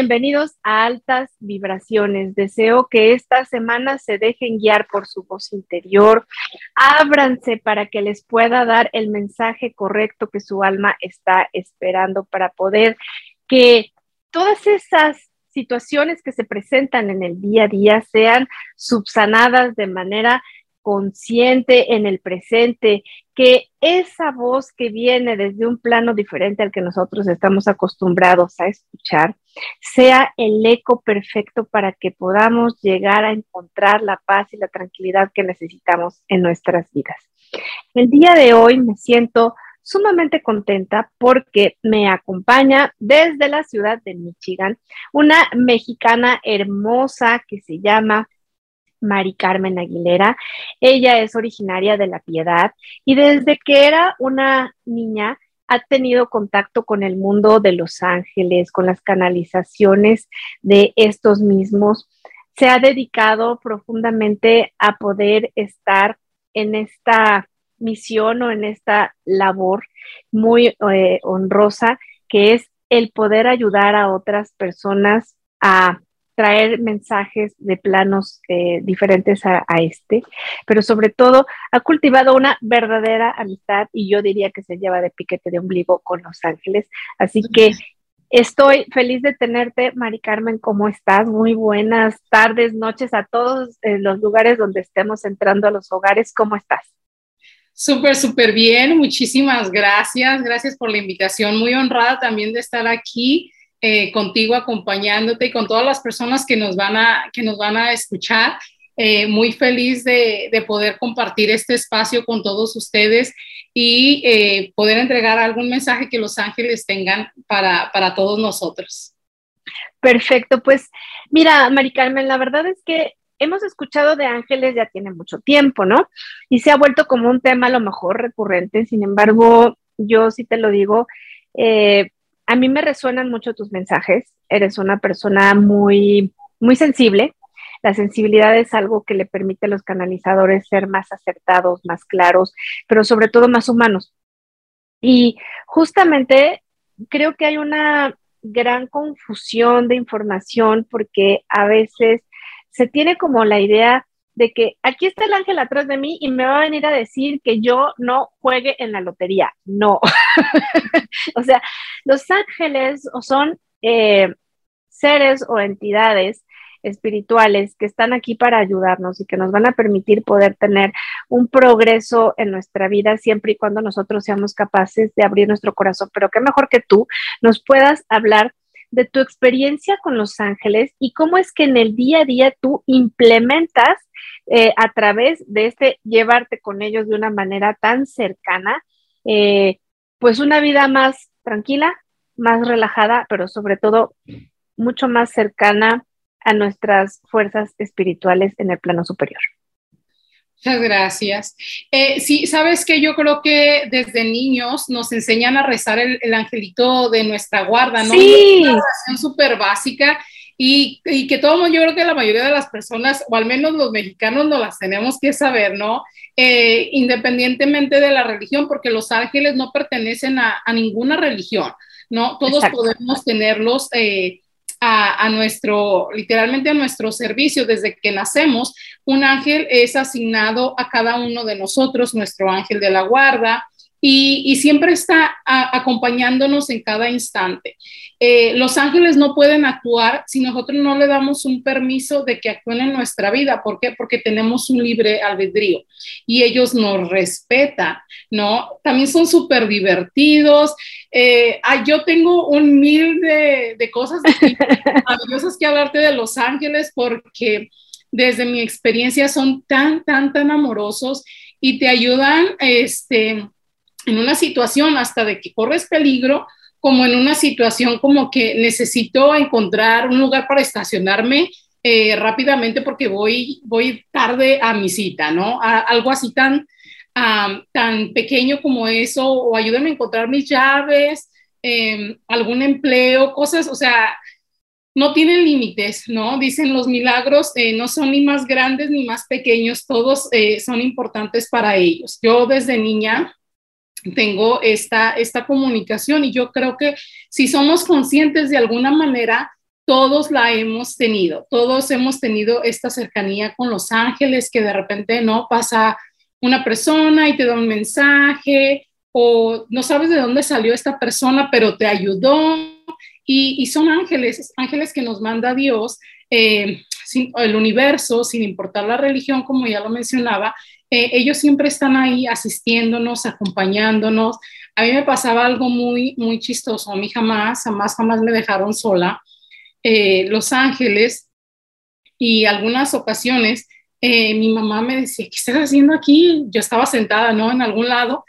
Bienvenidos a Altas Vibraciones. Deseo que esta semana se dejen guiar por su voz interior. Ábranse para que les pueda dar el mensaje correcto que su alma está esperando para poder que todas esas situaciones que se presentan en el día a día sean subsanadas de manera consciente en el presente, que esa voz que viene desde un plano diferente al que nosotros estamos acostumbrados a escuchar, sea el eco perfecto para que podamos llegar a encontrar la paz y la tranquilidad que necesitamos en nuestras vidas. El día de hoy me siento sumamente contenta porque me acompaña desde la ciudad de Michigan una mexicana hermosa que se llama Mari Carmen Aguilera. Ella es originaria de La Piedad y desde que era una niña ha tenido contacto con el mundo de los ángeles, con las canalizaciones de estos mismos. Se ha dedicado profundamente a poder estar en esta misión o en esta labor muy eh, honrosa que es el poder ayudar a otras personas a traer mensajes de planos eh, diferentes a, este, pero sobre todo ha cultivado una verdadera amistad y yo diría que se lleva de piquete de ombligo con Los Ángeles. Así que estoy feliz de tenerte, Mari Carmen, ¿cómo estás? Muy buenas tardes, noches a todos eh, los lugares donde estemos entrando a los hogares. ¿Cómo estás? Súper, súper bien. Muchísimas gracias. Gracias por la invitación. Muy honrada también de estar aquí eh, contigo acompañándote y con todas las personas que nos van a, que nos van a escuchar. Eh, muy feliz de, de, poder compartir este espacio con todos ustedes y eh, poder entregar algún mensaje que los ángeles tengan para, para todos nosotros. Perfecto, pues mira, Mari Carmen, la verdad es que hemos escuchado de ángeles ya tiene mucho tiempo, ¿no? Y se ha vuelto como un tema a lo mejor recurrente, sin embargo, yo sí te lo digo, eh, a mí me resuenan mucho tus mensajes. Eres una persona muy, muy sensible. La sensibilidad es algo que le permite a los canalizadores ser más acertados, más claros, pero sobre todo más humanos. Y justamente creo que hay una gran confusión de información porque a veces se tiene como la idea de que aquí está el ángel atrás de mí y me va a venir a decir que yo no juegue en la lotería. No. o sea, los ángeles son eh, seres o entidades espirituales que están aquí para ayudarnos y que nos van a permitir poder tener un progreso en nuestra vida siempre y cuando nosotros seamos capaces de abrir nuestro corazón. Pero qué mejor que tú nos puedas hablar de tu experiencia con los ángeles y cómo es que en el día a día tú implementas eh, a través de este llevarte con ellos de una manera tan cercana, eh, pues una vida más tranquila, más relajada, pero sobre todo mucho más cercana a nuestras fuerzas espirituales en el plano superior. Muchas gracias. Eh, sí, sabes que yo creo que desde niños nos enseñan a rezar el, angelito de nuestra guarda, ¿no? Sí. Una oración súper básica y, y, que todo, yo creo que la mayoría de las personas, o al menos los mexicanos, no las tenemos que saber, ¿no? Eh, independientemente de la religión, porque los ángeles no pertenecen a, a ninguna religión, ¿no? Todos podemos tenerlos eh, a, a, nuestro, literalmente a nuestro servicio desde que nacemos. Un ángel es asignado a cada uno de nosotros, nuestro ángel de la guarda, y, siempre está acompañándonos en cada instante. Eh, los ángeles no pueden actuar si nosotros no le damos un permiso de que actúen en nuestra vida. ¿Por qué? Porque tenemos un libre albedrío y ellos nos respetan, ¿no? También son súper divertidos. Eh, yo tengo un mil de, de cosas maravillosas que hablarte de los ángeles porque desde mi experiencia son tan, tan, tan amorosos y te ayudan, este, en una situación hasta de que corres peligro, como en una situación como que necesito encontrar un lugar para estacionarme eh, rápidamente porque voy, voy tarde a mi cita, ¿no? algo así tan, tan pequeño como eso, o ayúdame a encontrar mis llaves, em, algún empleo, cosas, o sea, no tienen límites, ¿no? Dicen los milagros eh, no son ni más grandes ni más pequeños, todos eh, son importantes para ellos. Yo desde niña tengo esta, esta comunicación y yo creo que si somos conscientes de alguna manera todos la hemos tenido, todos hemos tenido esta cercanía con los ángeles que de repente no pasa una persona y te da un mensaje o no sabes de dónde salió esta persona, pero te ayudó y, son ángeles, ángeles que nos manda Dios, eh, el universo, sin importar la religión, como ya lo mencionaba, eh, ellos siempre están ahí asistiéndonos, acompañándonos. A mí me pasaba algo muy, muy chistoso. A mí jamás, jamás, jamás me dejaron sola. Eh, los Ángeles y algunas ocasiones eh, mi mamá me decía, ¿qué estás haciendo aquí? Yo estaba sentada, ¿no? En algún lado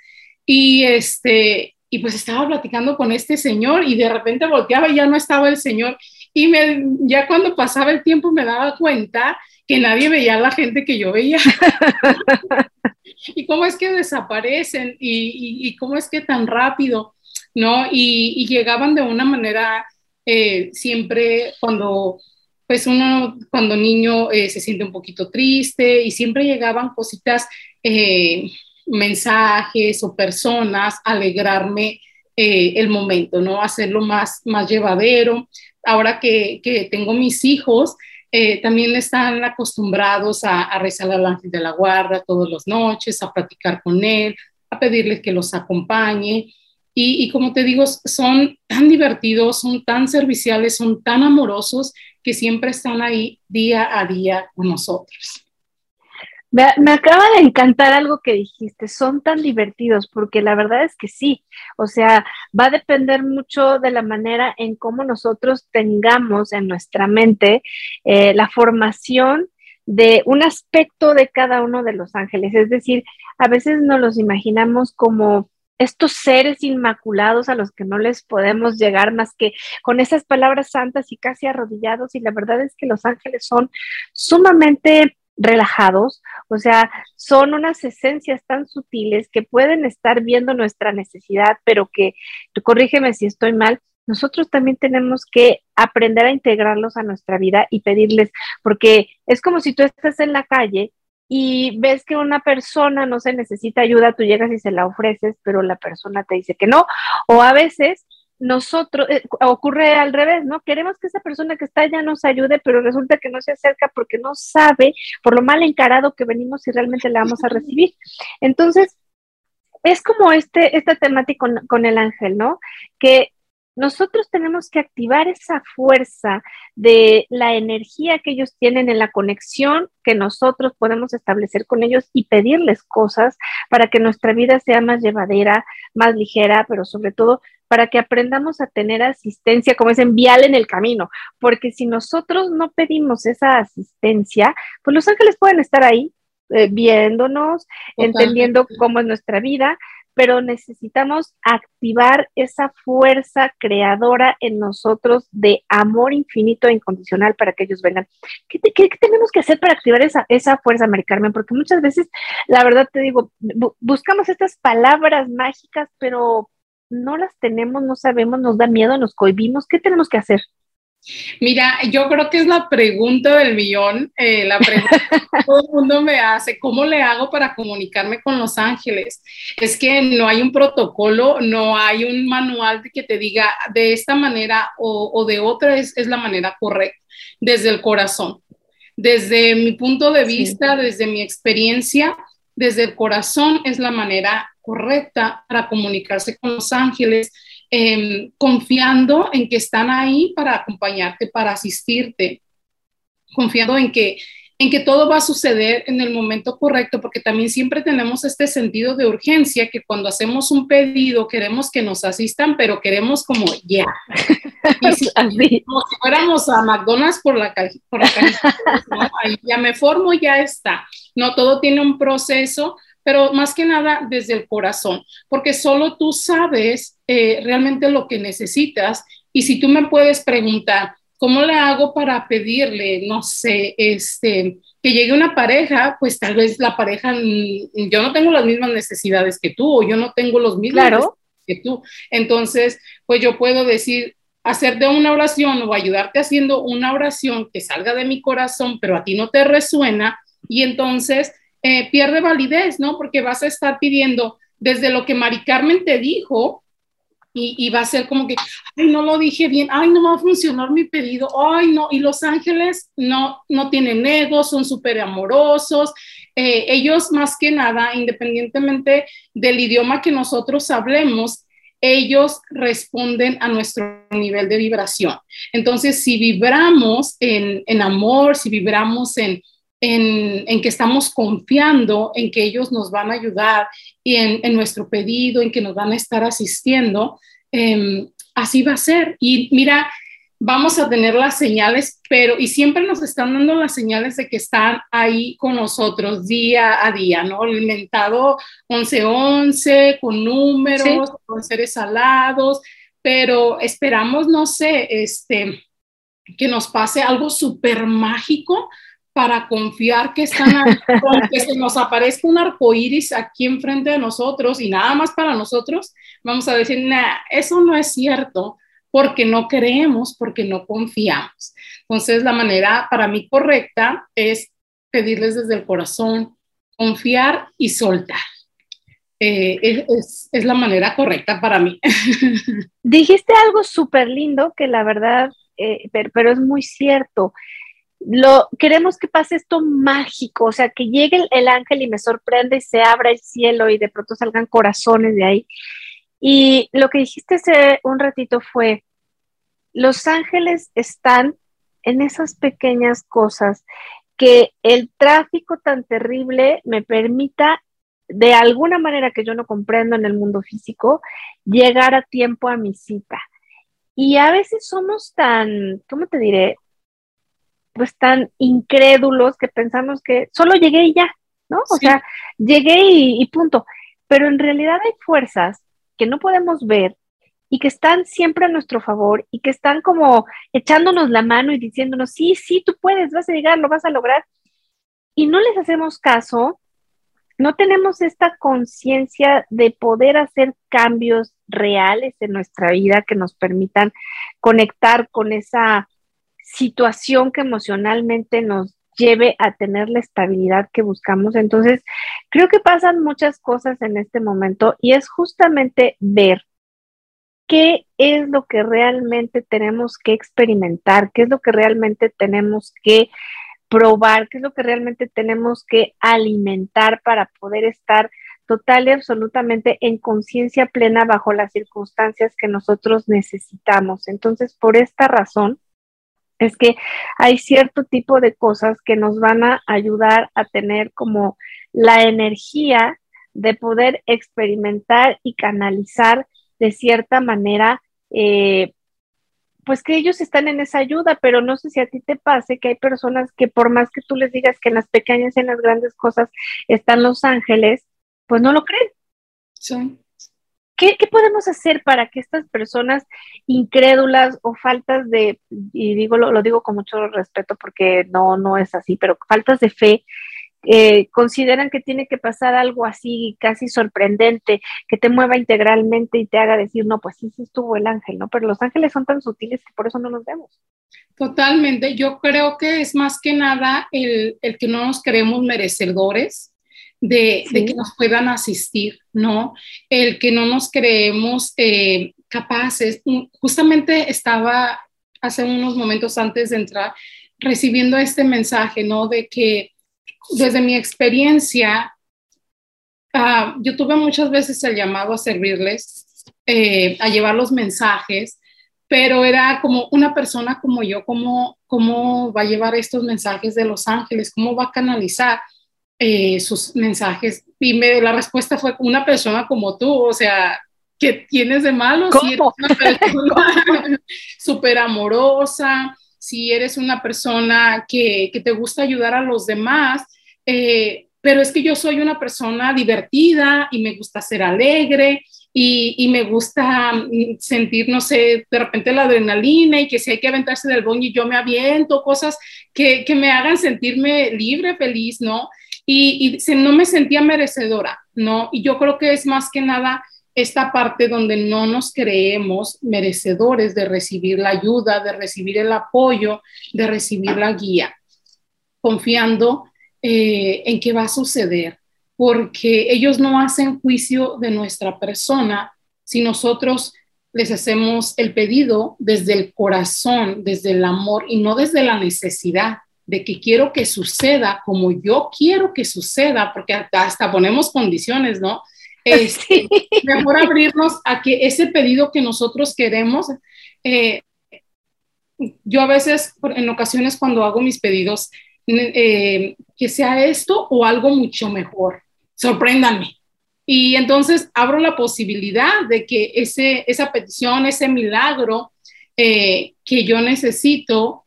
y este, y pues estaba platicando con este señor y de repente volteaba y ya no estaba el señor y me, ya cuando pasaba el tiempo me daba cuenta que nadie veía a la gente que yo veía. y cómo es que desaparecen y, cómo es que tan rápido, ¿no? Y, llegaban de una manera eh, siempre cuando, pues uno, cuando niño eh, se siente un poquito triste y siempre llegaban cositas, eh, mensajes o personas, alegrarme el momento, ¿no? Hacerlo más, más llevadero. Ahora que, que tengo mis hijos, eh, también están acostumbrados a, rezar al ángel de la guarda todas las noches, a platicar con él, a pedirle que los acompañe. Y, y, como te digo, son tan divertidos, son tan serviciales, son tan amorosos que siempre están ahí día a día con nosotros. Me, acaba de encantar algo que dijiste, son tan divertidos, porque la verdad es que sí, o sea, va a depender mucho de la manera en cómo nosotros tengamos en nuestra mente eh, la formación de un aspecto de cada uno de los ángeles, es decir, a veces nos los imaginamos como estos seres inmaculados a los que no les podemos llegar más que con esas palabras santas y casi arrodillados, y la verdad es que los ángeles son sumamente relajados, o sea, son unas esencias tan sutiles que pueden estar viendo nuestra necesidad, pero que, corrígeme si estoy mal, nosotros también tenemos que aprender a integrarlos a nuestra vida y pedirles, porque es como si tú estás en la calle y ves que una persona no se necesita ayuda, tú llegas y se la ofreces, pero la persona te dice que no, o a veces nosotros, eh, ocurre al revés, ¿no? Queremos que esa persona que está allá nos ayude, pero resulta que no se acerca porque no sabe por lo mal encarado que venimos y realmente la vamos a recibir. Entonces, es como este, esta temática con, con el ángel, ¿no? Que nosotros tenemos que activar esa fuerza de la energía que ellos tienen en la conexión que nosotros podemos establecer con ellos y pedirles cosas para que nuestra vida sea más llevadera, más ligera, pero sobre todo para que aprendamos a tener asistencia, como es enviar en el camino, porque si nosotros no pedimos esa asistencia, pues los ángeles pueden estar ahí eh, viéndonos, entendiendo cómo es nuestra vida, pero necesitamos activar esa fuerza creadora en nosotros de amor infinito e incondicional para que ellos vengan. ¿Qué, tenemos que hacer para activar esa, esa fuerza, Mari Carmen? Porque muchas veces, la verdad te digo, buscamos estas palabras mágicas, pero no las tenemos, no sabemos, nos da miedo, nos cohibimos. ¿Qué tenemos que hacer? Mira, yo creo que es la pregunta del millón, eh, la pregunta que todo el mundo me hace, ¿cómo le hago para comunicarme con los ángeles? Es que no hay un protocolo, no hay un manual que te diga de esta manera o, de otra es, la manera correcta, desde el corazón. Desde mi punto de vista, desde mi experiencia, desde el corazón es la manera correcta para comunicarse con los ángeles Em, confiando en que están ahí para acompañarte, para asistirte, confiando en que, en que todo va a suceder en el momento correcto, porque también siempre tenemos este sentido de urgencia que cuando hacemos un pedido queremos que nos asistan, pero queremos como ya. Como si fuéramos a McDonald's por la, por ya me formo, ya está. No, todo tiene un proceso pero más que nada desde el corazón, porque solo tú sabes eh, realmente lo que necesitas y si tú me puedes preguntar, ¿cómo le hago para pedirle, no sé, este, que llegue una pareja? Pues tal vez la pareja, mm, yo no tengo las mismas necesidades que tú o yo no tengo los mismos claro. que tú. Entonces, pues yo puedo decir, hacerte una oración o ayudarte haciendo una oración que salga de mi corazón, pero a ti no te resuena y entonces eh, pierde validez, ¿no? Porque vas a estar pidiendo desde lo que Mari Carmen te dijo, y, va a ser como que, ay, no lo dije bien, ay, no va a funcionar mi pedido, ay, no, y los ángeles no, no tienen ego, son súper amorosos, eh, ellos más que nada, independientemente del idioma que nosotros hablemos, ellos responden a nuestro nivel de vibración. Entonces, si vibramos en, en amor, si vibramos en, en, en, que estamos confiando en que ellos nos van a ayudar y en, en nuestro pedido, en que nos van a estar asistiendo, eh, así va a ser. Y mira, vamos a tener las señales, pero y siempre nos están dando las señales de que están ahí con nosotros día a día, ¿no? El inventado 1111 con números, con seres alados, pero esperamos, no sé, este, que nos pase algo súper mágico para confiar que están ahí, que se nos aparezca un arco iris aquí enfrente de nosotros y nada más para nosotros, vamos a decir, nah, eso no es cierto, porque no creemos, porque no confiamos. Entonces, la manera para mí correcta es pedirles desde el corazón, confiar y soltar. Eh, es, es, la manera correcta para mí. Dijiste algo súper lindo que la verdad, eh, pero, pero, es muy cierto lo, queremos que pase esto mágico, o sea, que llegue el, el, ángel y me sorprenda y se abra el cielo y de pronto salgan corazones de ahí. Y lo que dijiste hace un ratito fue, los ángeles están en esas pequeñas cosas, que el tráfico tan terrible me permita, de alguna manera que yo no comprendo en el mundo físico, llegar a tiempo a mi cita. Y a veces somos tan, ¿cómo te diré? Pues tan incrédulos que pensamos que solo llegué y ya, ¿no? O sea, llegué y, punto. Pero en realidad hay fuerzas que no podemos ver y que están siempre a nuestro favor y que están como echándonos la mano y diciéndonos, sí, sí, tú puedes, vas a llegar, lo vas a lograr. Y no les hacemos caso, no tenemos esta conciencia de poder hacer cambios reales en nuestra vida que nos permitan conectar con esa situación que emocionalmente nos lleve a tener la estabilidad que buscamos. Entonces, creo que pasan muchas cosas en este momento y es justamente ver qué es lo que realmente tenemos que experimentar, qué es lo que realmente tenemos que probar, qué es lo que realmente tenemos que alimentar para poder estar total y absolutamente en conciencia plena bajo las circunstancias que nosotros necesitamos. Entonces, por esta razón, es que hay cierto tipo de cosas que nos van a ayudar a tener como la energía de poder experimentar y canalizar de cierta manera, eh, pues que ellos están en esa ayuda, pero no sé si a ti te pase que hay personas que por más que tú les digas que en las pequeñas y en las grandes cosas están los ángeles, pues no lo creen. Sí. ¿Qué, podemos hacer para que estas personas incrédulas o faltas de, y digo, lo, digo con mucho respeto porque no, no es así, pero faltas de fe, eh, consideran que tiene que pasar algo así casi sorprendente, que te mueva integralmente y te haga decir, no, pues sí, sí estuvo el ángel, ¿no? Pero los ángeles son tan sutiles que por eso no los vemos. Totalmente, yo creo que es más que nada el, el que no nos creemos merecedores de, que nos puedan asistir, ¿no? El que no nos creemos eh, capaces. Justamente estaba hace unos momentos antes de entrar recibiendo este mensaje, ¿no? De que desde mi experiencia, ah, yo tuve muchas veces el llamado a servirles, eh, a llevar los mensajes, pero era como una persona como yo, ¿cómo, ¿cómo va a llevar estos mensajes de los ángeles? ¿Cómo va a canalizar? Eh, sus mensajes y me, la respuesta fue una persona como tú, o sea, ¿qué tienes de malo? Si eres una persona súper amorosa, si eres una persona que, que, te gusta ayudar a los demás, eh, pero es que yo soy una persona divertida y me gusta ser alegre y, y, me gusta mm, sentir, no sé, de repente la adrenalina y que si hay que aventarse del y yo me aviento, cosas que, que me hagan sentirme libre, feliz, ¿no? Y, y no me sentía merecedora, ¿no? Y yo creo que es más que nada esta parte donde no nos creemos merecedores de recibir la ayuda, de recibir el apoyo, de recibir la guía, confiando eh, en que va a suceder, porque ellos no hacen juicio de nuestra persona si nosotros les hacemos el pedido desde el corazón, desde el amor y no desde la necesidad de que quiero que suceda como yo quiero que suceda, porque hasta, ponemos condiciones, ¿no? Este, mejor abrirnos a que ese pedido que nosotros queremos, eh, yo a veces, en ocasiones cuando hago mis pedidos, eh, que sea esto o algo mucho mejor, sorpréndanme. Y entonces abro la posibilidad de que ese, esa petición, ese milagro eh, que yo necesito,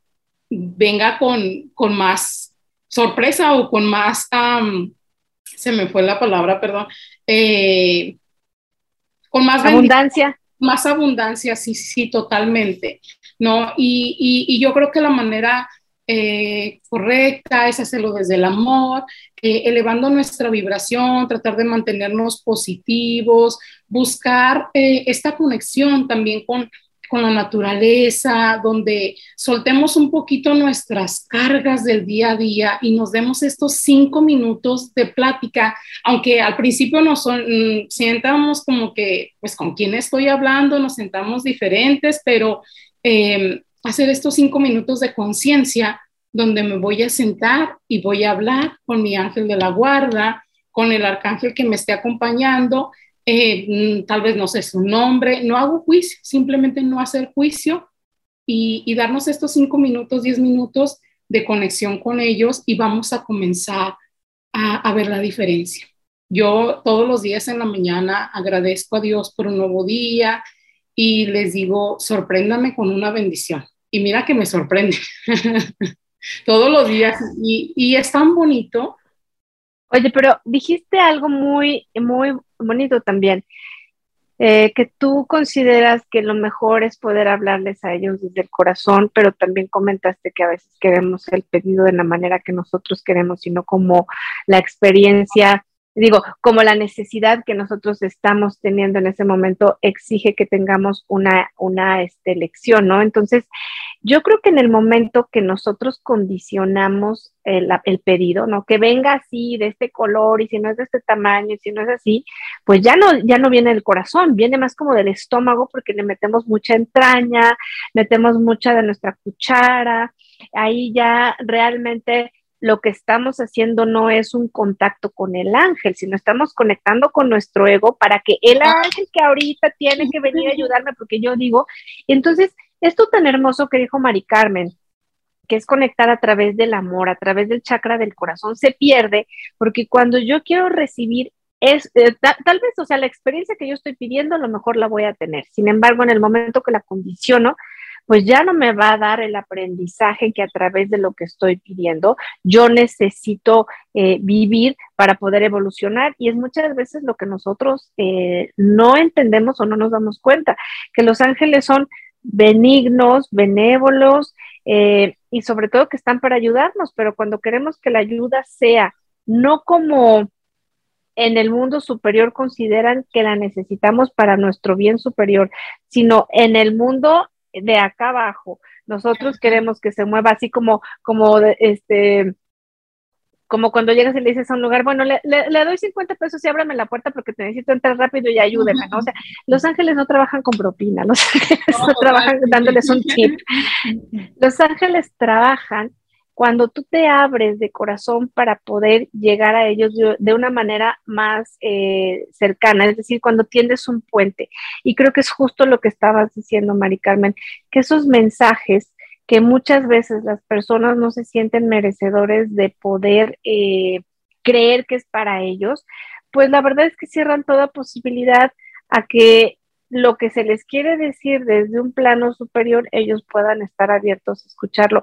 venga con, con más sorpresa o con más, se me fue la palabra, perdón, eh, con más abundancia. Más abundancia, sí, sí, totalmente. ¿no? Y, y, yo creo que la manera eh, correcta es hacerlo desde el amor, eh, elevando nuestra vibración, tratar de mantenernos positivos, buscar esta conexión también con, con la naturaleza, donde soltemos un poquito nuestras cargas del día a día y nos demos estos cinco minutos de plática, aunque al principio nos mm, sientamos como que, pues con quién estoy hablando, nos sentamos diferentes, pero em, hacer estos cinco minutos de conciencia donde me voy a sentar y voy a hablar con mi ángel de la guarda, con el arcángel que me esté acompañando eh, mm, tal vez no sé su nombre, no hago juicio, simplemente no hacer juicio y, darnos estos cinco minutos, diez minutos de conexión con ellos y vamos a comenzar a, a ver la diferencia. Yo todos los días en la mañana agradezco a Dios por un nuevo día y les digo, sorpréndame con una bendición. Y mira que me sorprende todos los días y, y es tan bonito Oye, pero dijiste algo muy, muy bonito también, eh, que tú consideras que lo mejor es poder hablarles a ellos desde el corazón, pero también comentaste que a veces queremos el pedido de la manera que nosotros queremos, sino como la experiencia digo, como la necesidad que nosotros estamos teniendo en ese momento exige que tengamos una, una este, elección, ¿no? Entonces, yo creo que en el momento que nosotros condicionamos el, el, pedido, ¿no? Que venga así, de este color, y si no es de este tamaño, y si no es así, pues ya no, ya no viene del corazón, viene más como del estómago, porque le metemos mucha entraña, metemos mucha de nuestra cuchara, ahí ya realmente lo que estamos haciendo no es un contacto con el ángel, sino estamos conectando con nuestro ego para que el ángel que ahorita tiene que venir a ayudarme, porque yo digo, entonces, esto tan hermoso que dijo Mari Carmen, que es conectar a través del amor, a través del chakra del corazón, se pierde, porque cuando yo quiero recibir es, eh, tal vez, o sea, la experiencia que yo estoy pidiendo, a lo mejor la voy a tener. Sin embargo, en el momento que la condiciono, pues ya no me va a dar el aprendizaje que a través de lo que estoy pidiendo yo necesito eh, vivir para poder evolucionar. Y es muchas veces lo que nosotros eh, no entendemos o no nos damos cuenta, que los ángeles son benignos, benévolos eh, y sobre todo que están para ayudarnos, pero cuando queremos que la ayuda sea no como en el mundo superior consideran que la necesitamos para nuestro bien superior, sino en el mundo de acá abajo. Nosotros queremos que se mueva así como, como este, como cuando llegas y le dices a un lugar, bueno, le, doy 50 pesos y ábrame la puerta porque te necesito entrar rápido y ayúdeme, ¿no? O sea, los ángeles no trabajan con propina, los ángeles no trabajan dándoles un tip. Los ángeles trabajan cuando tú te abres de corazón para poder llegar a ellos de, una manera más eh, cercana, es decir, cuando tiendes un puente. Y creo que es justo lo que estabas diciendo, Mari Carmen, que esos mensajes que muchas veces las personas no se sienten merecedores de poder eh, creer que es para ellos, pues la verdad es que cierran toda posibilidad a que lo que se les quiere decir desde un plano superior, ellos puedan estar abiertos a escucharlo.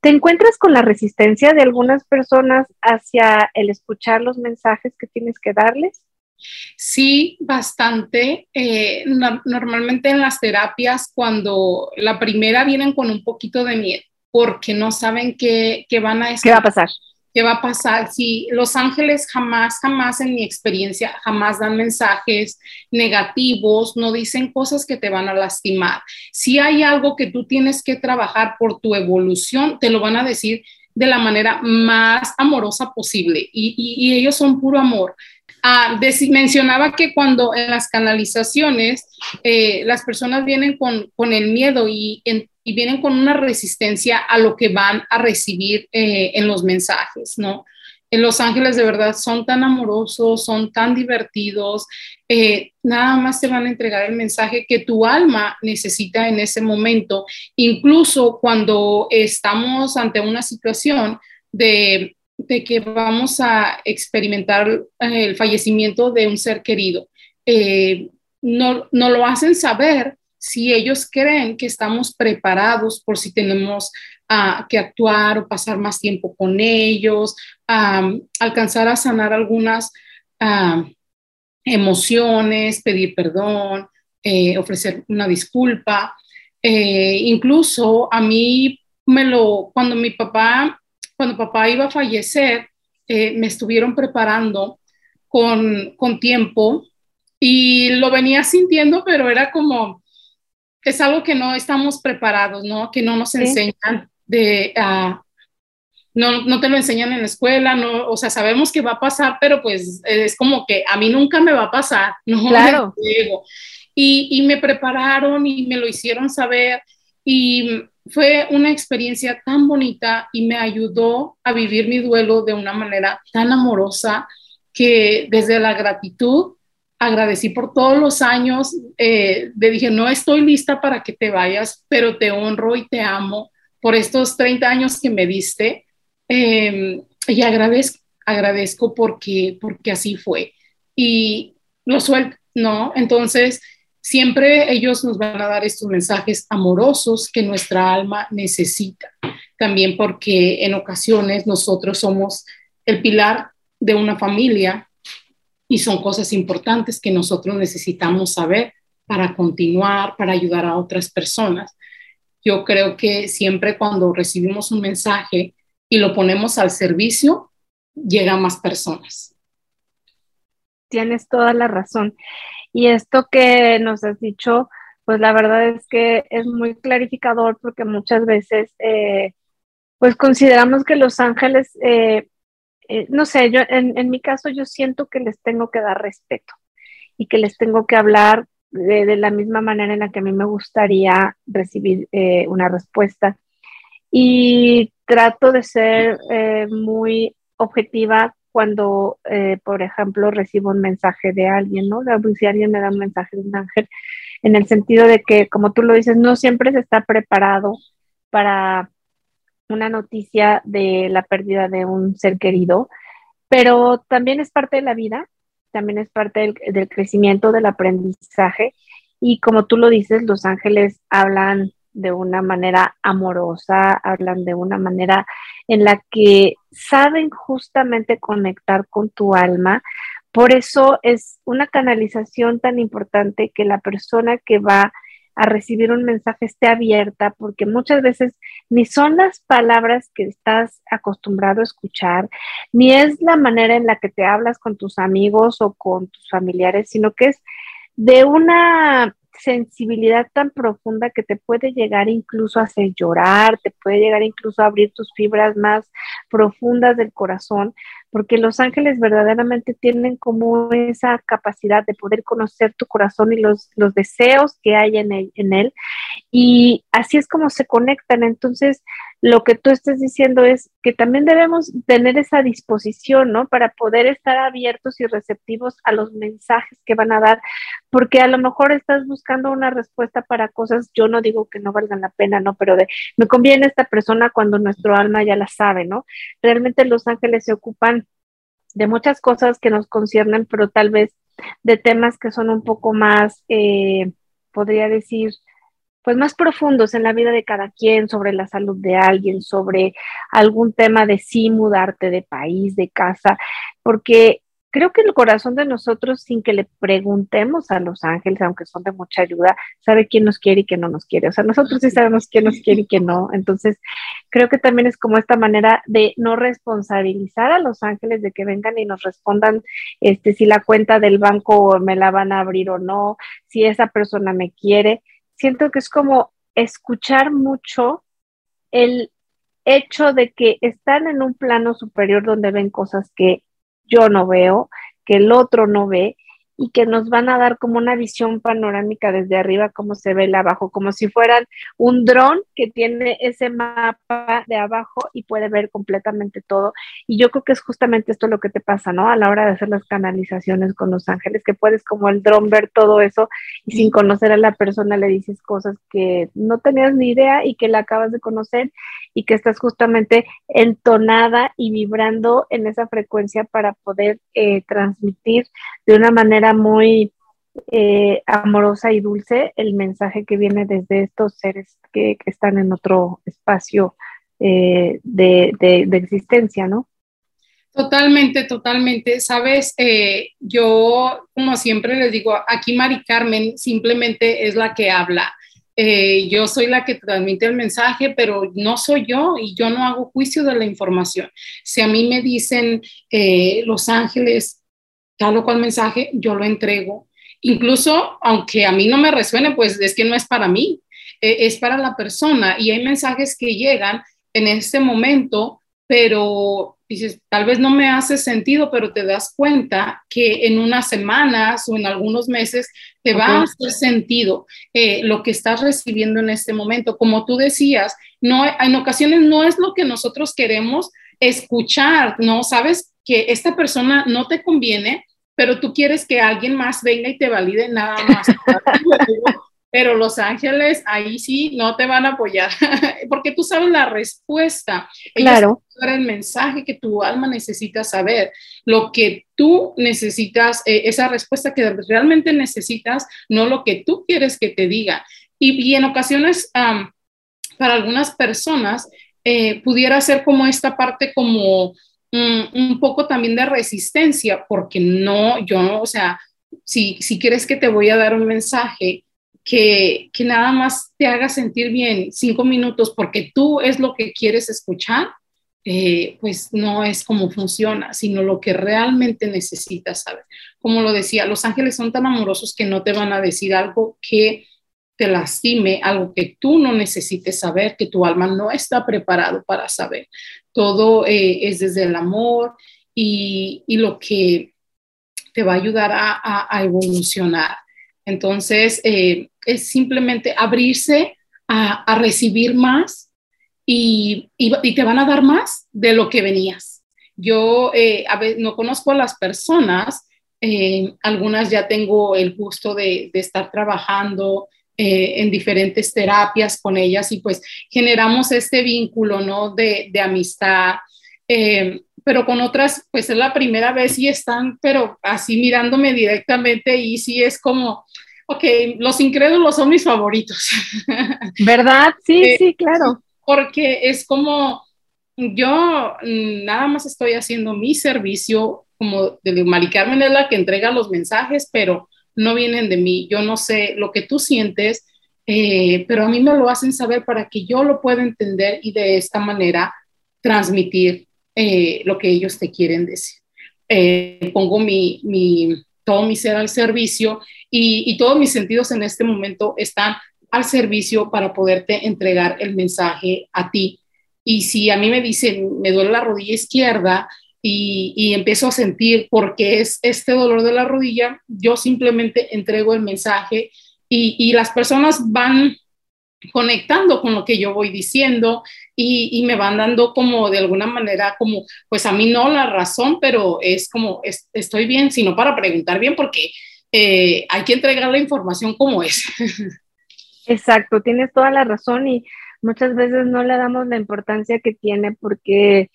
¿Te encuentras con la resistencia de algunas personas hacia el escuchar los mensajes que tienes que darles? Sí, bastante. Eh, normalmente en las terapias, cuando la primera vienen con un poquito de miedo, porque no saben qué, qué van a ¿Qué va a pasar? ¿Qué va a pasar? Si los ángeles jamás, jamás en mi experiencia, jamás dan mensajes negativos, no dicen cosas que te van a lastimar. Si hay algo que tú tienes que trabajar por tu evolución, te lo van a decir de la manera más amorosa posible y, y ellos son puro amor Ah, mencionaba que cuando en las canalizaciones eh, las personas vienen con, con el miedo y, y, vienen con una resistencia a lo que van a recibir eh, en los mensajes, ¿no? En Los Ángeles de verdad son tan amorosos, son tan divertidos, eh, nada más te van a entregar el mensaje que tu alma necesita en ese momento, incluso cuando estamos ante una situación de de que vamos a experimentar eh, el fallecimiento de un ser querido. Eh, no, no, lo hacen saber si ellos creen que estamos preparados por si tenemos uh, que actuar o pasar más tiempo con ellos, alcanzar a sanar algunas emociones, pedir perdón, eh, ofrecer una disculpa. incluso a mí me lo, cuando mi papá cuando papá iba a fallecer, eh, me estuvieron preparando con, con tiempo y lo venía sintiendo, pero era como, es algo que no estamos preparados, ¿no? Que no nos enseñan de, uh, no, no, te lo enseñan en la escuela, no, o sea, sabemos que va a pasar, pero pues es como que a mí nunca me va a pasar, ¿no? Claro. Y, y me prepararon y me lo hicieron saber y fue una experiencia tan bonita y me ayudó a vivir mi duelo de una manera tan amorosa que desde la gratitud agradecí por todos los años, eh, le dije, no estoy lista para que te vayas, pero te honro y te amo por estos 30 años que me diste em, y agradezco, agradezco porque, porque así fue. Y lo suelto, ¿no? Entonces, Siempre ellos nos van a dar estos mensajes amorosos que nuestra alma necesita. También porque en ocasiones nosotros somos el pilar de una familia y son cosas importantes que nosotros necesitamos saber para continuar, para ayudar a otras personas. Yo creo que siempre cuando recibimos un mensaje y lo ponemos al servicio, llegan más personas. Tienes toda la razón. Y esto que nos has dicho, pues la verdad es que es muy clarificador porque muchas veces, eh, pues consideramos que los ángeles, eh, eh, no sé, yo en, en, mi caso yo siento que les tengo que dar respeto y que les tengo que hablar de, de la misma manera en la que a mí me gustaría recibir una respuesta. Y trato de ser muy objetiva cuando, eh, por ejemplo, recibo un mensaje de alguien, ¿no? Si alguien me da un mensaje de un ángel, en el sentido de que, como tú lo dices, no siempre se está preparado para una noticia de la pérdida de un ser querido, pero también es parte de la vida, también es parte del, del crecimiento, del aprendizaje, y como tú lo dices, los ángeles hablan de una manera amorosa, hablan de una manera en la que saben justamente conectar con tu alma. Por eso es una canalización tan importante que la persona que va a recibir un mensaje esté abierta, porque muchas veces ni son las palabras que estás acostumbrado a escuchar, ni es la manera en la que te hablas con tus amigos o con tus familiares, sino que es de una sensibilidad tan profunda que te puede llegar incluso a hacer llorar, te puede llegar incluso a abrir tus fibras más profundas del corazón, porque los ángeles verdaderamente tienen como esa capacidad de poder conocer tu corazón y los, los deseos que hay en él, en él. Y así es como se conectan. Entonces, lo que tú estás diciendo es que también debemos tener esa disposición, ¿no? Para poder estar abiertos y receptivos a los mensajes que van a dar, porque a lo mejor estás buscando una respuesta para cosas, yo no digo que no valgan la pena, ¿no? Pero de, me conviene esta persona cuando nuestro alma ya la sabe, ¿no? Realmente los ángeles se ocupan de muchas cosas que nos conciernen, pero tal vez de temas que son un poco más, eh, podría decir, pues más profundos en la vida de cada quien, sobre la salud de alguien, sobre algún tema de sí mudarte de país, de casa, porque creo que el corazón de nosotros, sin que le preguntemos a los ángeles, aunque son de mucha ayuda, sabe quién nos quiere y quién no nos quiere. O sea, nosotros sí sabemos quién nos quiere y quién no. Entonces, creo que también es como esta manera de no responsabilizar a los ángeles de que vengan y nos respondan este, si la cuenta del banco me la van a abrir o no, si esa persona me quiere. Siento que es como escuchar mucho el hecho de que están en un plano superior donde ven cosas que yo no veo, que el otro no ve y que nos van a dar como una visión panorámica desde arriba, como se ve el abajo, como si fueran un dron que tiene ese mapa de abajo y puede ver completamente todo. Y yo creo que es justamente esto lo que te pasa, ¿no? A la hora de hacer las canalizaciones con los ángeles, que puedes como el dron ver todo eso y sin conocer a la persona le dices cosas que no tenías ni idea y que la acabas de conocer y que estás justamente entonada y vibrando en esa frecuencia para poder eh, transmitir de una manera muy eh, amorosa y dulce el mensaje que viene desde estos seres que, están en otro espacio eh, de, existencia, ¿no? Totalmente, totalmente. Sabes, yo como siempre les digo, aquí Mari Carmen simplemente es la que habla. Eh, yo soy la que transmite el mensaje, pero no soy yo y yo no hago juicio de la información. Si a mí me dicen eh, Los Ángeles, tal o cual mensaje, yo lo entrego. Incluso, aunque a mí no me resuene, pues es que no es para mí, eh, es para la persona. Y hay mensajes que llegan en este momento, pero dices, tal vez no me hace sentido, pero te das cuenta que en unas semanas o en algunos meses te va a hacer sentido eh, lo que estás recibiendo en este momento. Como tú decías, no, en ocasiones no es lo que nosotros queremos escuchar, ¿no? Sabes que esta persona no te conviene, pero tú quieres que alguien más venga y te valide nada más. pero Los Ángeles ahí sí no te van a apoyar, porque tú sabes la respuesta. claro. el mensaje que tu alma necesita saber, lo que tú necesitas, eh, esa respuesta que realmente necesitas, no lo que tú quieres que te diga. Y, en ocasiones, para algunas personas, eh, pudiera ser como esta parte como mm, un poco también de resistencia, porque no, yo, o sea, si, si quieres que te voy a dar un mensaje, que, nada más te haga sentir bien cinco minutos porque tú es lo que quieres escuchar, eh, pues no es como funciona, sino lo que realmente necesitas saber. Como lo decía, los ángeles son tan amorosos que no te van a decir algo que te lastime, algo que tú no necesites saber, que tu alma no está preparado para saber. Todo eh, es desde el amor y, lo que te va a ayudar a evolucionar. Entonces, eh, es simplemente abrirse a, recibir más y, te van a dar más de lo que venías. Yo eh, no conozco a las personas, eh, algunas ya tengo el gusto de, estar trabajando en diferentes terapias con ellas y pues generamos este vínculo, ¿no? De, de amistad. pero con otras, pues es la primera vez y están, pero así mirándome directamente y sí es como, Ok, los incrédulos son mis favoritos. ¿Verdad? Sí, eh, sí, claro. Porque es como, yo nada más estoy haciendo mi servicio, como de Mari Carmen es la que entrega los mensajes, pero no vienen de mí. Yo no sé lo que tú sientes, eh, pero a mí me lo hacen saber para que yo lo pueda entender y de esta manera transmitir eh, lo que ellos te quieren decir. pongo mi, mi, todo mi ser al servicio y, todos mis sentidos en este momento están al servicio para poderte entregar el mensaje a ti. Y si a mí me dicen, me duele la rodilla izquierda y, y empiezo a sentir por qué es este dolor de la rodilla, yo simplemente entrego el mensaje y, y las personas van conectando con lo que yo voy diciendo y, me van dando como de alguna manera como, pues a mí no la razón, pero es como estoy bien, sino para preguntar bien porque eh, hay que entregar la información como es. Exacto, tienes toda la razón y muchas veces no le damos la importancia que tiene porque,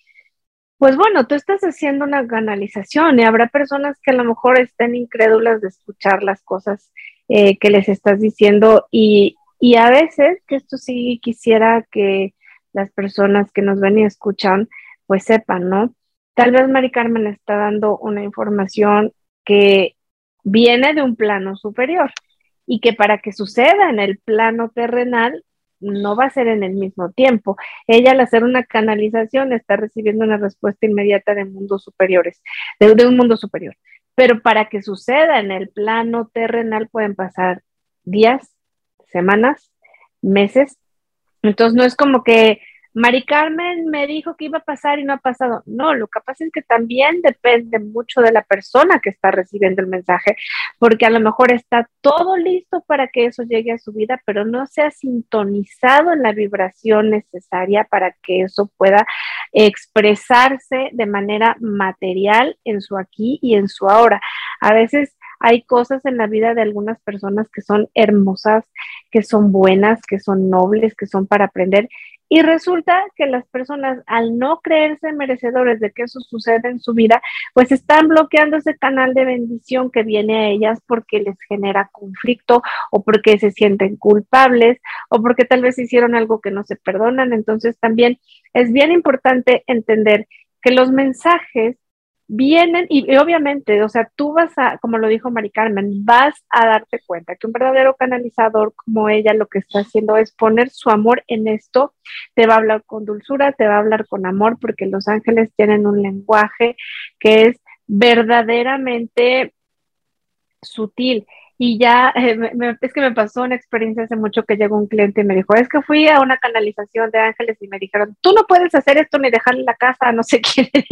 pues bueno, tú estás haciendo una canalización y habrá personas que a lo mejor estén incrédulas de escuchar las cosas eh, que les estás diciendo y, y a veces, que esto sí quisiera que las personas que nos ven y escuchan, pues sepan, ¿no? Tal vez Mari Carmen está dando una información que viene de un plano superior y que para que suceda en el plano terrenal no va a ser en el mismo tiempo. Ella al hacer una canalización está recibiendo una respuesta inmediata de mundos superiores, de, un mundo superior. Pero para que suceda en el plano terrenal pueden pasar días, semanas, meses. Entonces no es como que Mari Carmen me dijo que iba a pasar y no ha pasado. No, lo que pasa es que también depende mucho de la persona que está recibiendo el mensaje, porque a lo mejor está todo listo para que eso llegue a su vida, pero no se ha sintonizado en la vibración necesaria para que eso pueda expresarse de manera material en su aquí y en su ahora. A veces hay cosas en la vida de algunas personas que son hermosas, que son buenas, que son nobles, que son para aprender y resulta que las personas, al no creerse merecedores de que eso suceda en su vida, pues están bloqueando ese canal de bendición que viene a ellas porque les genera conflicto o porque se sienten culpables o porque tal vez hicieron algo que no se perdonan. Entonces también es bien importante entender que los mensajes vienen y, obviamente, o sea, tú vas a, como lo dijo Mari Carmen, vas a darte cuenta que un verdadero canalizador como ella lo que está haciendo es poner su amor en esto, te va a hablar con dulzura, te va a hablar con amor, porque los ángeles tienen un lenguaje que es verdaderamente sutil y ya, eh, es que me pasó una experiencia hace mucho que llegó un cliente y me dijo, es que fui a una canalización de ángeles y me dijeron, tú no puedes hacer esto ni dejarle la casa no sé quién. Le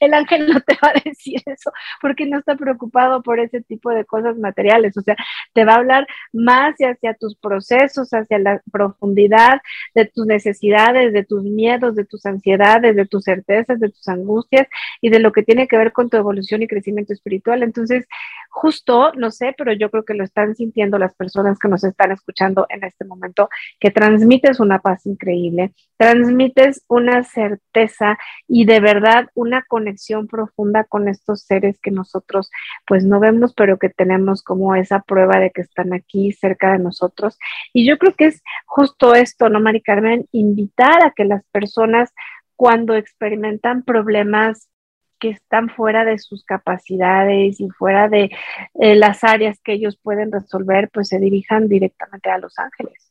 el ángel no te va a decir eso porque no está preocupado por ese tipo de cosas materiales. O sea, te va a hablar más hacia tus procesos, hacia la profundidad de tus necesidades, de tus miedos, de tus ansiedades, de tus certezas, de tus angustias y de lo que tiene que ver con tu evolución y crecimiento espiritual. Entonces, justo, no sé, pero yo creo que lo están sintiendo las personas que nos están escuchando en este momento, que transmites una paz increíble, transmites una certeza y de verdad una conexión profunda con estos seres que nosotros pues no vemos, pero que tenemos como esa prueba de que están aquí cerca de nosotros. Y yo creo que es justo esto, ¿no, Mari Carmen? Invitar a que las personas cuando experimentan problemas que están fuera de sus capacidades y fuera de eh, las áreas que ellos pueden resolver, pues se dirijan directamente a Los Ángeles.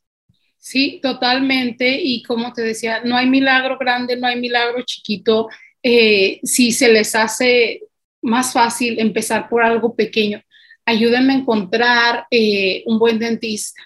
Sí, totalmente. Y como te decía, no hay milagro grande, no hay milagro chiquito. Eh, si se les hace más fácil empezar por algo pequeño, ayúdenme a encontrar eh, un buen dentista,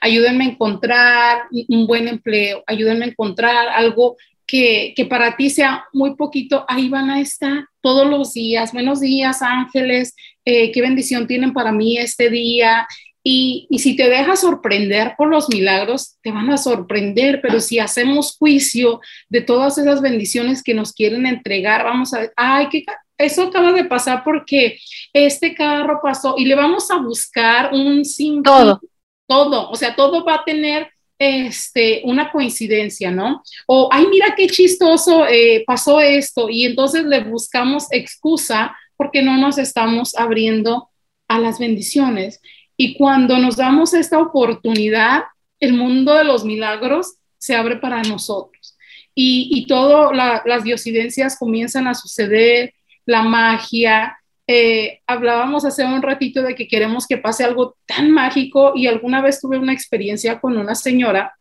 ayúdenme a encontrar un buen empleo, ayúdenme a encontrar algo que, para ti sea muy poquito, ahí van a estar todos los días. Buenos días, ángeles, eh, qué bendición tienen para mí este día. Y, y, si te dejas sorprender por los milagros, te van a sorprender, pero si hacemos juicio de todas esas bendiciones que nos quieren entregar, vamos a ver, ay, que eso acaba de pasar porque este carro pasó y le vamos a buscar un símbolo. Todo. Todo, o sea, todo va a tener este, una coincidencia, ¿no? O, ay, mira qué chistoso eh, pasó esto y entonces le buscamos excusa porque no nos estamos abriendo a las bendiciones. Y cuando nos damos esta oportunidad, el mundo de los milagros se abre para nosotros. Y, y todas las diosidencias comienzan a suceder, la magia, eh, hablábamos hace un ratito de que queremos que pase algo tan mágico y alguna vez tuve una experiencia con una señora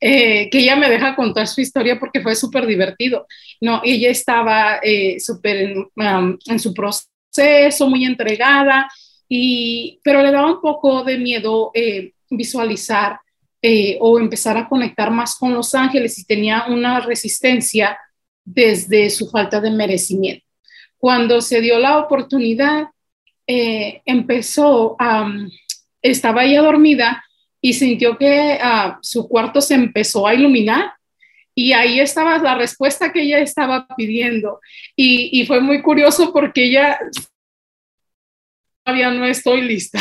eh, que ella me deja contar su historia porque fue súper divertido. No, ella estaba eh, súper um, en, su proceso, muy entregada, y, pero le daba un poco de miedo visualizar o empezar a conectar más con los ángeles y tenía una resistencia desde su falta de merecimiento cuando se dio la oportunidad, eh, empezó, a, estaba ella dormida y sintió que ah, su cuarto se empezó a iluminar y ahí estaba la respuesta que ella estaba pidiendo. Y, fue muy curioso porque ella todavía no estoy lista.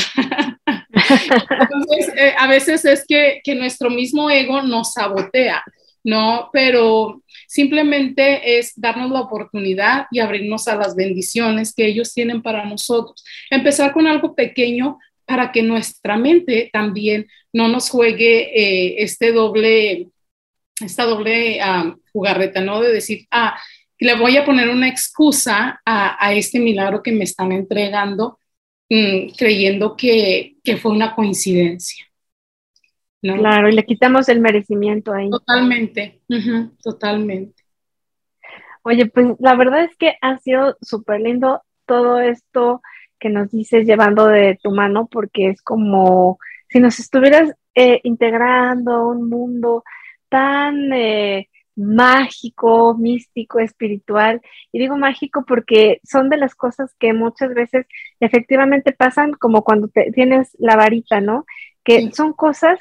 Entonces, eh, a veces es que, que, nuestro mismo ego nos sabotea, ¿no? Pero Simplemente es darnos la oportunidad y abrirnos a las bendiciones que ellos tienen para nosotros. Empezar con algo pequeño para que nuestra mente también no nos juegue eh, este doble, esta doble ah, jugarreta, ¿no? De decir, ah, le voy a poner una excusa a, este milagro que me están entregando, mm, creyendo que, que fue una coincidencia. Claro, y le quitamos el merecimiento ahí. Totalmente, totalmente. Oye, pues la verdad es que ha sido súper lindo todo esto que nos dices llevando de tu mano, porque es como si nos estuvieras eh, integrando a un mundo tan eh, mágico, místico, espiritual. Y digo mágico porque son de las cosas que muchas veces efectivamente pasan como cuando tienes la varita, ¿no? Que son cosas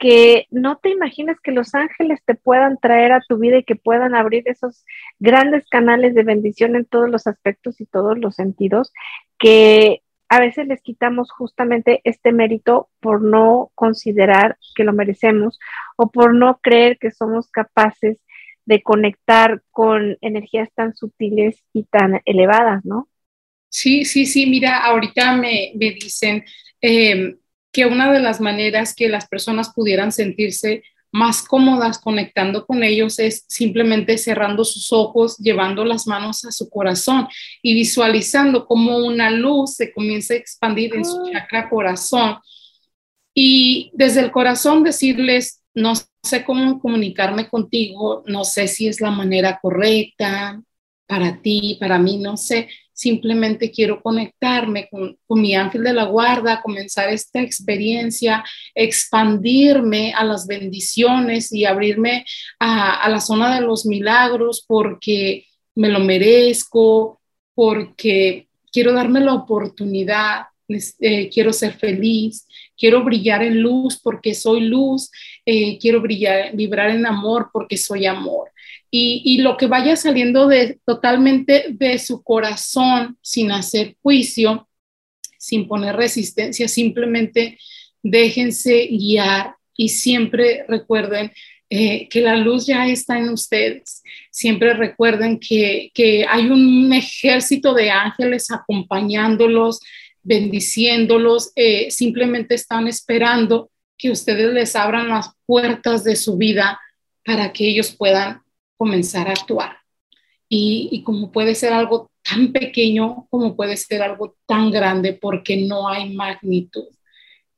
que no te imaginas que los ángeles te puedan traer a tu vida y que puedan abrir esos grandes canales de bendición en todos los aspectos y todos los sentidos, que a veces les quitamos justamente este mérito por no considerar que lo merecemos o por no creer que somos capaces de conectar con energías tan sutiles y tan elevadas, ¿no? Sí, sí, sí, mira, ahorita me, dicen em, que una de las maneras que las personas pudieran sentirse más cómodas conectando con ellos es simplemente cerrando sus ojos, llevando las manos a su corazón y visualizando cómo una luz se comienza a expandir en su ah. chakra corazón. Y desde el corazón decirles, no sé cómo comunicarme contigo, no sé si es la manera correcta para ti, para mí, no sé, simplemente quiero conectarme con, mi ángel de la guarda, comenzar esta experiencia, expandirme a las bendiciones y abrirme a, la zona de los milagros porque me lo merezco, porque quiero darme la oportunidad, eh, quiero ser feliz, quiero brillar en luz porque soy luz, eh, quiero brillar, vibrar en amor porque soy amor y, lo que vaya saliendo de, totalmente de su corazón sin hacer juicio, sin poner resistencia, simplemente déjense guiar y siempre recuerden eh, que la luz ya está en ustedes. Siempre recuerden que, hay un ejército de ángeles acompañándolos, bendiciéndolos, eh, simplemente están esperando que ustedes les abran las puertas de su vida para que ellos puedan comenzar a actuar. Y, como puede ser algo tan pequeño como puede ser algo tan grande porque no hay magnitud.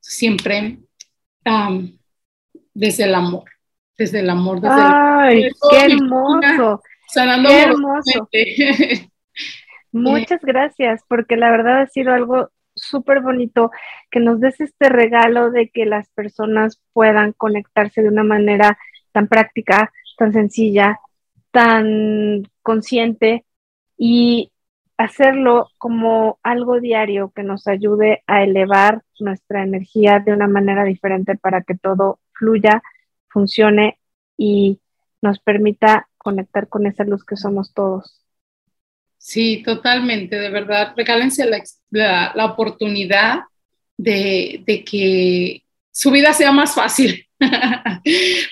Siempre desde el amor, desde el amor. Desde ¡Ay, qué hermoso! qué hermoso. Muchas gracias, porque la verdad ha sido algo súper bonito que nos des este regalo de que las personas puedan conectarse de una manera tan práctica, tan sencilla, tan consciente y hacerlo como algo diario que nos ayude a elevar nuestra energía de una manera diferente para que todo fluya, funcione y nos permita conectar con esa luz que somos todos. Sí, totalmente, de verdad. Regálense la, la, oportunidad de, de, que su vida sea más fácil.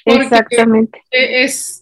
Exactamente. Es,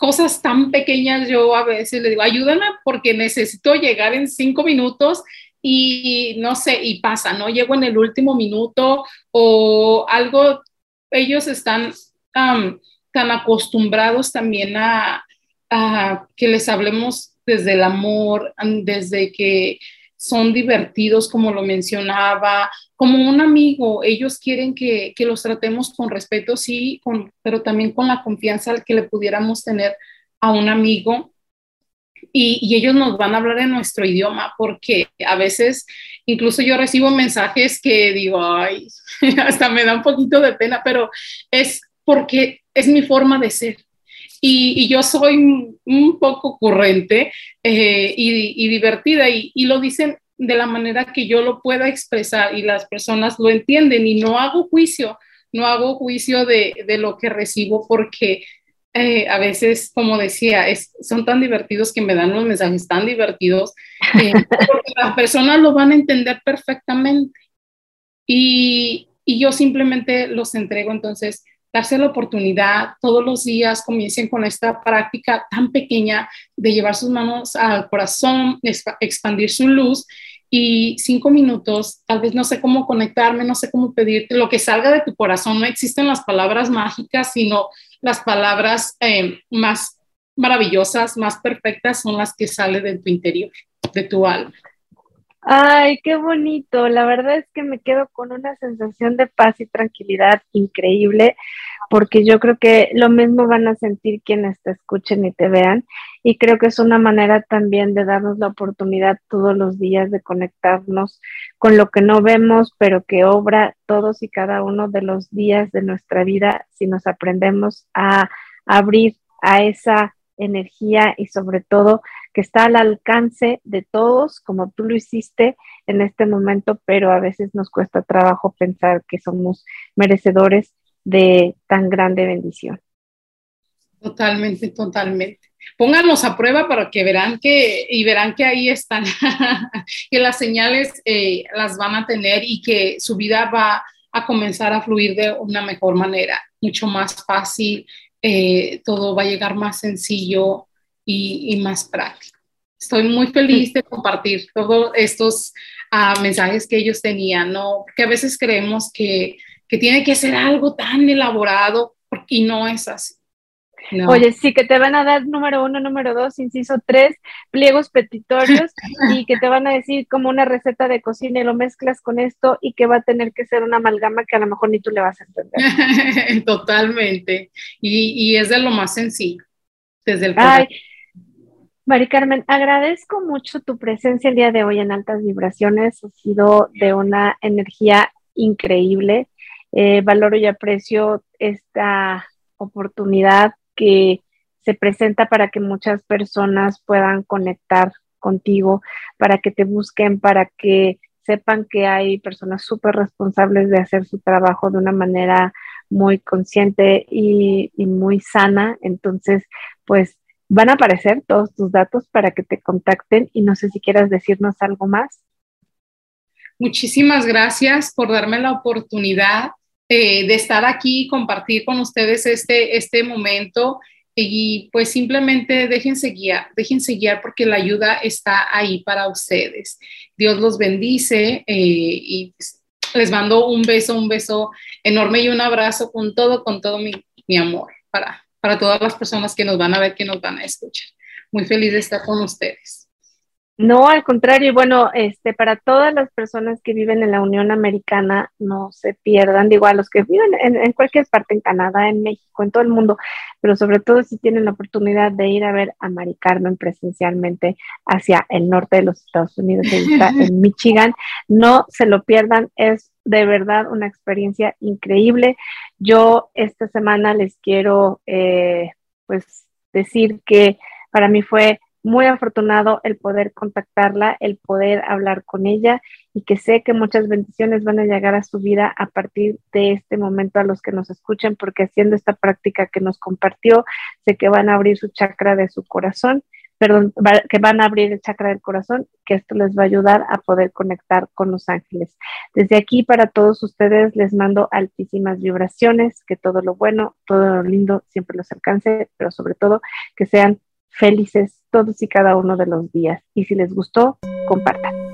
cosas tan pequeñas, yo a veces le digo, ayúdame porque necesito llegar en cinco minutos y no sé, y pasa, ¿no? Llego en el último minuto o algo, ellos están tan acostumbrados también a, a que les hablemos desde el amor, desde que son divertidos, como lo mencionaba, como un amigo. Ellos quieren que, los tratemos con respeto, sí, con, pero también con la confianza que le pudiéramos tener a un amigo. Y, ellos nos van a hablar en nuestro idioma, porque a veces incluso yo recibo mensajes que digo, ay, hasta me da un poquito de pena, pero es porque es mi forma de ser. Y, yo soy un poco ocurrente eh, y, divertida y, lo dicen de la manera que yo lo pueda expresar y las personas lo entienden y no hago juicio, no hago juicio de, lo que recibo porque eh, a veces, como decía, son tan divertidos que me dan los mensajes tan divertidos, eh, porque las personas lo van a entender perfectamente. Y, y yo simplemente los entrego. Entonces, darse la oportunidad, todos los días comiencen con esta práctica tan pequeña de llevar sus manos al corazón, expandir su luz y cinco minutos, tal vez no sé cómo conectarme, no sé cómo pedirte, lo que salga de tu corazón, no existen las palabras mágicas, sino las palabras eh, más maravillosas, más perfectas son las que salen de tu interior, de tu alma. Ay, qué bonito. La verdad es que me quedo con una sensación de paz y tranquilidad increíble, porque yo creo que lo mismo van a sentir quienes te escuchen y te vean. Y creo que es una manera también de darnos la oportunidad todos los días de conectarnos con lo que no vemos, pero que obra todos y cada uno de los días de nuestra vida si nos aprendemos a abrir a esa energía y sobre todo que está al alcance de todos, como tú lo hiciste en este momento, pero a veces nos cuesta trabajo pensar que somos merecedores de tan grande bendición. Totalmente, totalmente. Pónganos a prueba para que verán que, y verán que ahí están, que las señales eh, las van a tener y que su vida va a comenzar a fluir de una mejor manera, mucho más fácil, eh, todo va a llegar más sencillo y, más práctico. Estoy muy feliz de compartir todos estos ah, mensajes que ellos tenían, ¿no? Porque a veces creemos que, que tiene que ser algo tan elaborado y no es así. Oye, sí, que te van a dar número uno, número dos, inciso tres, pliegos petitorios y que te van a decir como una receta de cocina y lo mezclas con esto y que va a tener que ser una amalgama que a lo mejor ni tú le vas a entender. Totalmente. Y, es de lo más sencillo, desde el Ay, Mari Carmen, agradezco mucho tu presencia el día de hoy en Altas Vibraciones. Ha sido de una energía increíble. Eh, valoro y aprecio esta oportunidad que se presenta para que muchas personas puedan conectar contigo, para que te busquen, para que sepan que hay personas súper responsables de hacer su trabajo de una manera muy consciente y, y, muy sana. Entonces, pues van a aparecer todos tus datos para que te contacten y no sé si quieras decirnos algo más. Muchísimas gracias por darme la oportunidad eh, de estar aquí y compartir con ustedes este, este momento y pues simplemente déjense guiar, déjense guiar porque la ayuda está ahí para ustedes. Dios los bendice eh, y les mando un beso, un beso enorme y un abrazo con todo, con todo mi, mi amor para, para todas las personas que nos van a ver, que nos van a escuchar. Muy feliz de estar con ustedes. No, al contrario, bueno, este, para todas las personas que viven en la Unión Americana, no se pierdan, digo, a los que viven en, cualquier parte, en Canadá, en México, en todo el mundo, pero sobre todo si tienen la oportunidad de ir a ver a Mari Carmen presencialmente hacia el norte de los Estados Unidos, en Michigan, no se lo pierdan, es de verdad una experiencia increíble. Yo esta semana les quiero, eh, pues, decir que para mí fue muy afortunado el poder contactarla, el poder hablar con ella y que sé que muchas bendiciones van a llegar a su vida a partir de este momento a los que nos escuchen, porque haciendo esta práctica que nos compartió, sé que van a abrir su chakra de su corazón, perdón, que van a abrir el chakra del corazón, que esto les va a ayudar a poder conectar con los ángeles. Desde aquí para todos ustedes les mando altísimas vibraciones, que todo lo bueno, todo lo lindo siempre los alcance, pero sobre todo que sean felices todos y cada uno de los días. Y si les gustó, compartan.